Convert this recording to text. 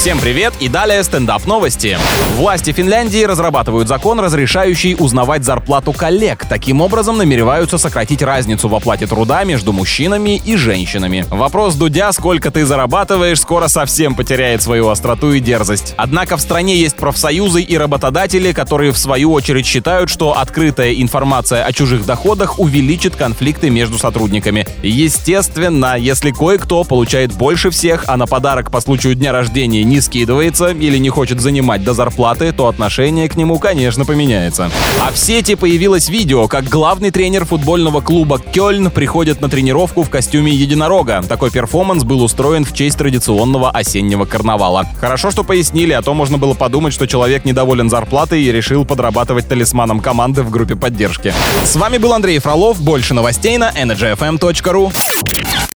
Всем привет и далее стендап новости. Власти Финляндии разрабатывают закон, разрешающий узнавать зарплату коллег. Таким образом намереваются сократить разницу в оплате труда между мужчинами и женщинами. Вопрос Дудя, сколько ты зарабатываешь, скоро совсем потеряет свою остроту и дерзость. Однако в стране есть профсоюзы и работодатели, которые в свою очередь считают, что открытая информация о чужих доходах увеличит конфликты между сотрудниками. Естественно, если кое-кто получает больше всех, а на подарок по случаю дня рождения не скидывается или не хочет занимать до зарплаты, то отношение к нему, конечно, поменяется. А в сети появилось видео, как главный тренер футбольного клуба Кёльн приходит на тренировку в костюме единорога. Такой перформанс был устроен в честь традиционного осеннего карнавала. Хорошо, что пояснили, а то можно было подумать, что человек недоволен зарплатой и решил подрабатывать талисманом команды в группе поддержки. С вами был Андрей Фролов. Больше новостей на energyfm.ru.